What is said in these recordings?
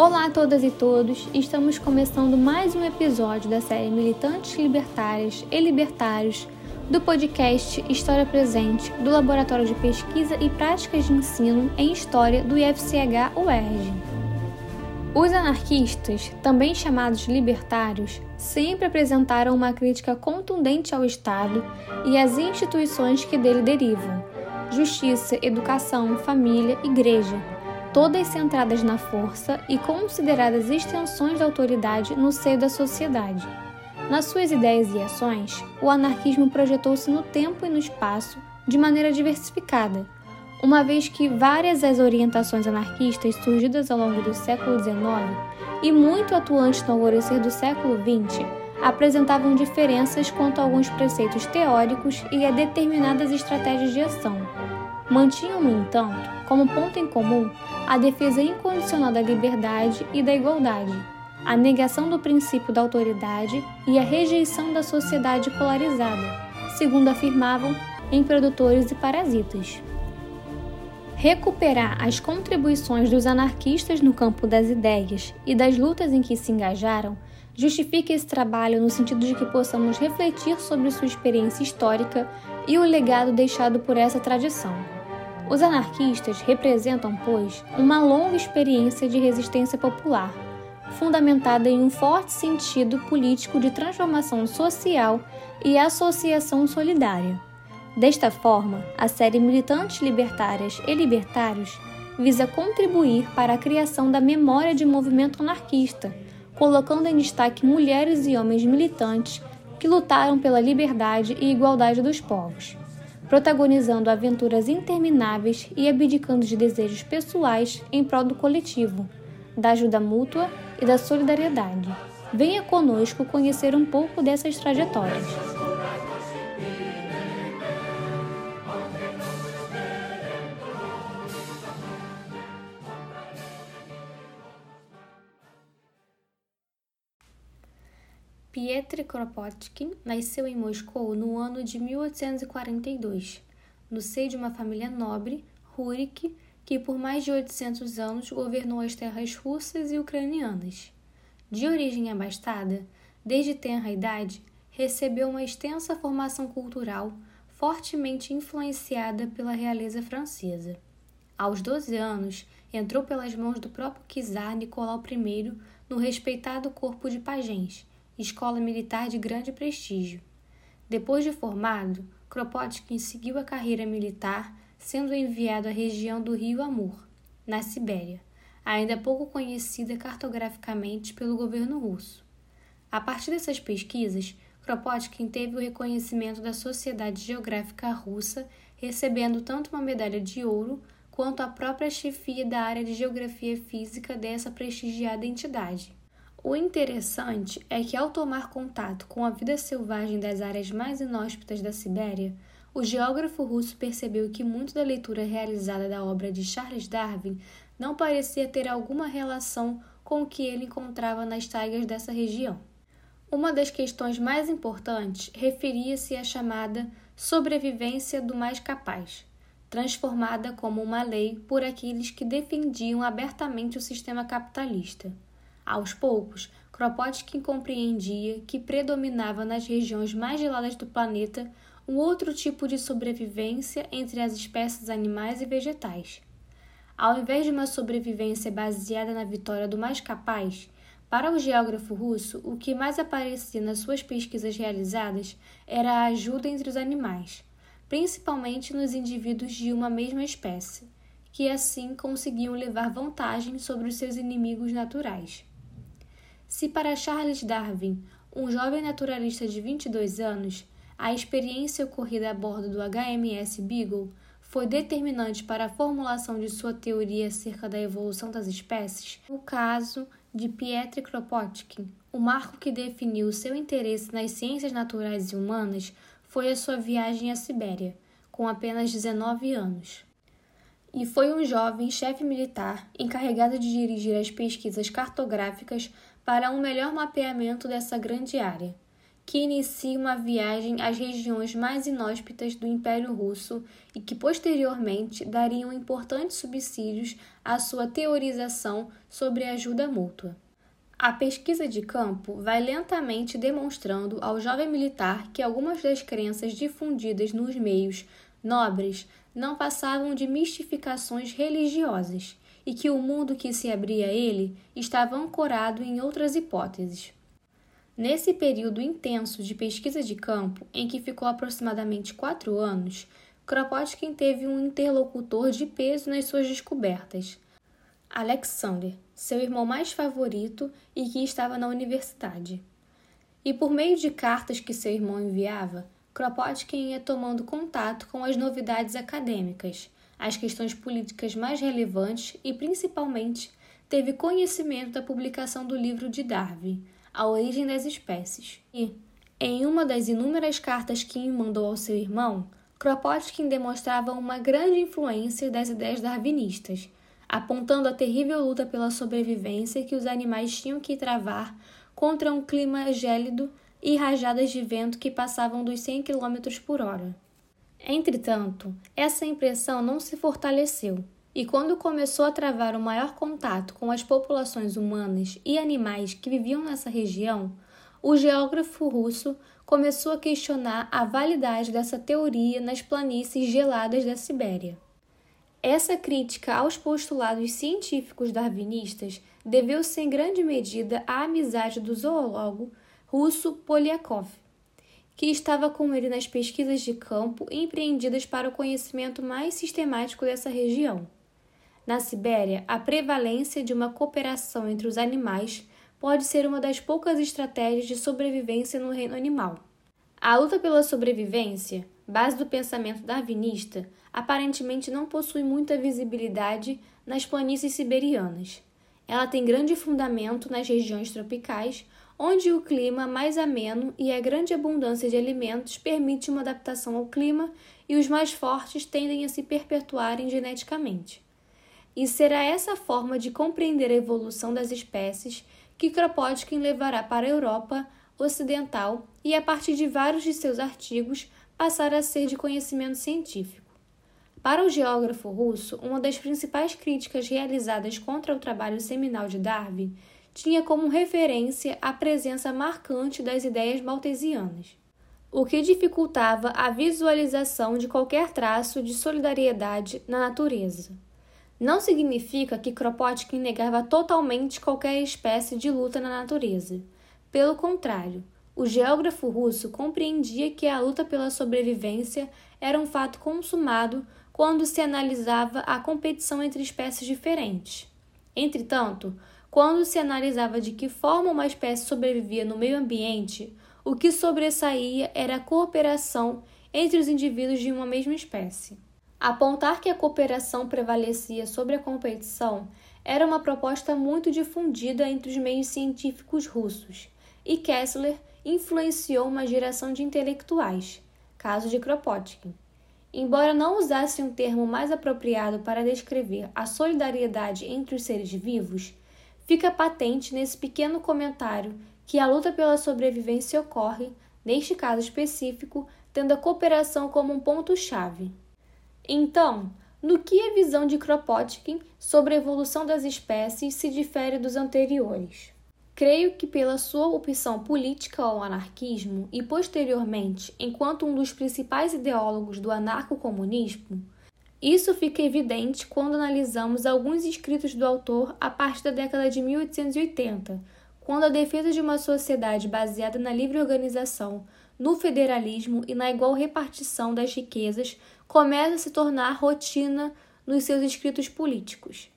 Olá a todas e todos, estamos começando mais um episódio da série Militantes Libertárias e Libertários do podcast História Presente do Laboratório de Pesquisa e Práticas de Ensino em História do IFCH UERJ. Os anarquistas, também chamados libertários, sempre apresentaram uma crítica contundente ao Estado e às instituições que dele derivam: justiça, educação, família, igreja todas centradas na força e consideradas extensões da autoridade no seio da sociedade. Nas suas ideias e ações, o anarquismo projetou-se no tempo e no espaço de maneira diversificada, uma vez que várias as orientações anarquistas surgidas ao longo do século XIX e muito atuantes no alvorecer do século XX apresentavam diferenças quanto a alguns preceitos teóricos e a determinadas estratégias de ação. Mantinham, no entanto, como ponto em comum a defesa incondicional da liberdade e da igualdade, a negação do princípio da autoridade e a rejeição da sociedade polarizada, segundo afirmavam em Produtores e Parasitas. Recuperar as contribuições dos anarquistas no campo das ideias e das lutas em que se engajaram justifica esse trabalho no sentido de que possamos refletir sobre sua experiência histórica e o legado deixado por essa tradição. Os anarquistas representam, pois, uma longa experiência de resistência popular, fundamentada em um forte sentido político de transformação social e associação solidária. Desta forma, a série Militantes Libertárias e Libertários visa contribuir para a criação da memória de movimento anarquista, colocando em destaque mulheres e homens militantes que lutaram pela liberdade e igualdade dos povos protagonizando aventuras intermináveis e abdicando de desejos pessoais em prol do coletivo, da ajuda mútua e da solidariedade. Venha conosco conhecer um pouco dessas trajetórias. Pietr Kropotkin nasceu em Moscou no ano de 1842, no seio de uma família nobre, Rurik, que por mais de 800 anos governou as terras russas e ucranianas. De origem abastada, desde tenra idade, recebeu uma extensa formação cultural, fortemente influenciada pela realeza francesa. Aos 12 anos, entrou pelas mãos do próprio czar Nicolau I no respeitado corpo de pajens escola militar de grande prestígio. Depois de formado, Kropotkin seguiu a carreira militar, sendo enviado à região do rio Amur, na Sibéria, ainda pouco conhecida cartograficamente pelo governo russo. A partir dessas pesquisas, Kropotkin teve o reconhecimento da Sociedade Geográfica Russa, recebendo tanto uma medalha de ouro quanto a própria chefia da área de geografia física dessa prestigiada entidade. O interessante é que, ao tomar contato com a vida selvagem das áreas mais inóspitas da Sibéria, o geógrafo russo percebeu que muito da leitura realizada da obra de Charles Darwin não parecia ter alguma relação com o que ele encontrava nas taigas dessa região. Uma das questões mais importantes referia-se à chamada sobrevivência do mais capaz, transformada como uma lei por aqueles que defendiam abertamente o sistema capitalista. Aos poucos, Kropotkin compreendia que predominava nas regiões mais geladas do planeta um outro tipo de sobrevivência entre as espécies animais e vegetais. Ao invés de uma sobrevivência baseada na vitória do mais capaz, para o geógrafo russo, o que mais aparecia nas suas pesquisas realizadas era a ajuda entre os animais, principalmente nos indivíduos de uma mesma espécie, que assim conseguiam levar vantagem sobre os seus inimigos naturais. Se para Charles Darwin, um jovem naturalista de 22 anos, a experiência ocorrida a bordo do HMS Beagle foi determinante para a formulação de sua teoria acerca da evolução das espécies, o caso de Pietr Kropotkin, o marco que definiu seu interesse nas ciências naturais e humanas foi a sua viagem à Sibéria, com apenas 19 anos. E foi um jovem chefe militar encarregado de dirigir as pesquisas cartográficas para um melhor mapeamento dessa grande área. que inicia uma viagem às regiões mais inóspitas do Império Russo e que posteriormente dariam importantes subsídios à sua teorização sobre ajuda mútua. A pesquisa de campo vai lentamente demonstrando ao jovem militar que algumas das crenças difundidas nos meios nobres não passavam de mistificações religiosas e que o mundo que se abria a ele estava ancorado em outras hipóteses. Nesse período intenso de pesquisa de campo, em que ficou aproximadamente quatro anos, Kropotkin teve um interlocutor de peso nas suas descobertas, Alexander, seu irmão mais favorito e que estava na universidade. E por meio de cartas que seu irmão enviava, Kropotkin ia tomando contato com as novidades acadêmicas, as questões políticas mais relevantes e, principalmente, teve conhecimento da publicação do livro de Darwin, A Origem das Espécies. E, em uma das inúmeras cartas que mandou ao seu irmão, Kropotkin demonstrava uma grande influência das ideias darwinistas, apontando a terrível luta pela sobrevivência que os animais tinham que travar contra um clima gélido e rajadas de vento que passavam dos 100 km por hora. Entretanto, essa impressão não se fortaleceu, e quando começou a travar o maior contato com as populações humanas e animais que viviam nessa região, o geógrafo russo começou a questionar a validade dessa teoria nas planícies geladas da Sibéria. Essa crítica aos postulados científicos darwinistas deveu-se em grande medida à amizade do zoólogo russo Polyakov, que estava com ele nas pesquisas de campo empreendidas para o conhecimento mais sistemático dessa região. Na Sibéria, a prevalência de uma cooperação entre os animais pode ser uma das poucas estratégias de sobrevivência no reino animal. A luta pela sobrevivência, base do pensamento darwinista, aparentemente não possui muita visibilidade nas planícies siberianas. Ela tem grande fundamento nas regiões tropicais, onde o clima mais ameno e a grande abundância de alimentos permite uma adaptação ao clima e os mais fortes tendem a se perpetuarem geneticamente. E será essa forma de compreender a evolução das espécies que Kropotkin levará para a Europa ocidental e, a partir de vários de seus artigos, passar a ser de conhecimento científico. Para o geógrafo russo, uma das principais críticas realizadas contra o trabalho seminal de Darwin tinha como referência a presença marcante das ideias maltesianas, o que dificultava a visualização de qualquer traço de solidariedade na natureza. Não significa que Kropotkin negava totalmente qualquer espécie de luta na natureza. Pelo contrário, o geógrafo russo compreendia que a luta pela sobrevivência era um fato consumado quando se analisava a competição entre espécies diferentes. Entretanto, quando se analisava de que forma uma espécie sobrevivia no meio ambiente, o que sobressaía era a cooperação entre os indivíduos de uma mesma espécie. Apontar que a cooperação prevalecia sobre a competição era uma proposta muito difundida entre os meios científicos russos, e Kessler influenciou uma geração de intelectuais, caso de Kropotkin. Embora não usasse um termo mais apropriado para descrever a solidariedade entre os seres vivos, fica patente nesse pequeno comentário que a luta pela sobrevivência ocorre, neste caso específico, tendo a cooperação como um ponto-chave. Então, no que a visão de Kropotkin sobre a evolução das espécies se difere dos anteriores? Creio que pela sua opção política ao anarquismo e posteriormente enquanto um dos principais ideólogos do anarcocomunismo, isso fica evidente quando analisamos alguns escritos do autor a partir da década de 1880, quando a defesa de uma sociedade baseada na livre organização, no federalismo e na igual repartição das riquezas começa a se tornar rotina nos seus escritos políticos.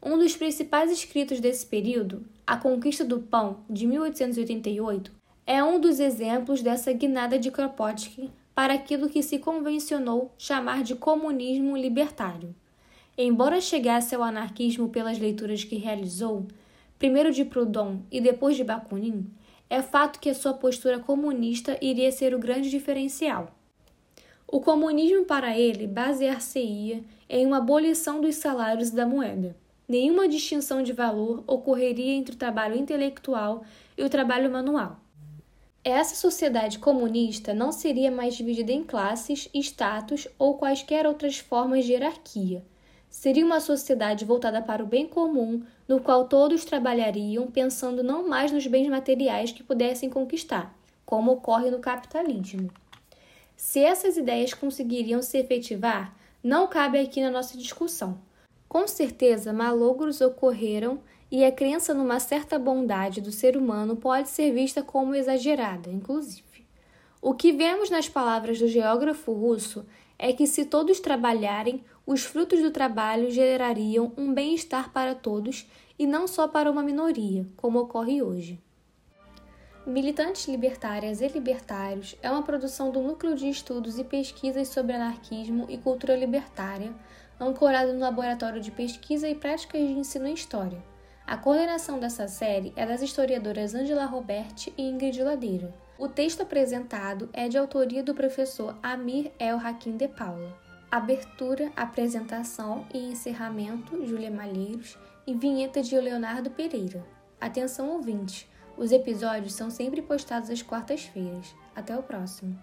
Um dos principais escritos desse período, A Conquista do Pão, de 1888, é um dos exemplos dessa guinada de Kropotkin para aquilo que se convencionou chamar de comunismo libertário. Embora chegasse ao anarquismo pelas leituras que realizou, primeiro de Proudhon e depois de Bakunin, é fato que a sua postura comunista iria ser o grande diferencial. O comunismo para ele basear-se-ia em uma abolição dos salários e da moeda. Nenhuma distinção de valor ocorreria entre o trabalho intelectual e o trabalho manual. Essa sociedade comunista não seria mais dividida em classes, status ou quaisquer outras formas de hierarquia. Seria uma sociedade voltada para o bem comum, no qual todos trabalhariam pensando não mais nos bens materiais que pudessem conquistar, como ocorre no capitalismo. Se essas ideias conseguiriam se efetivar, não cabe aqui na nossa discussão. Com certeza, malogros ocorreram e a crença numa certa bondade do ser humano pode ser vista como exagerada, inclusive. O que vemos nas palavras do geógrafo russo é que, se todos trabalharem, os frutos do trabalho gerariam um bem-estar para todos e não só para uma minoria, como ocorre hoje. Militantes Libertárias e Libertários é uma produção do Núcleo de Estudos e Pesquisas sobre Anarquismo e Cultura Libertária, ancorado no Laboratório de Pesquisa e Práticas de Ensino em História. A coordenação dessa série é das historiadoras Angela Roberti e Ingrid Ladeira. O texto apresentado é de autoria do professor Amir El Hakim de Paula. Abertura, apresentação e encerramento, Júlia Malheiros, e vinheta de Leonardo Pereira. Atenção ouvinte, os episódios são sempre postados às quartas-feiras. Até o próximo.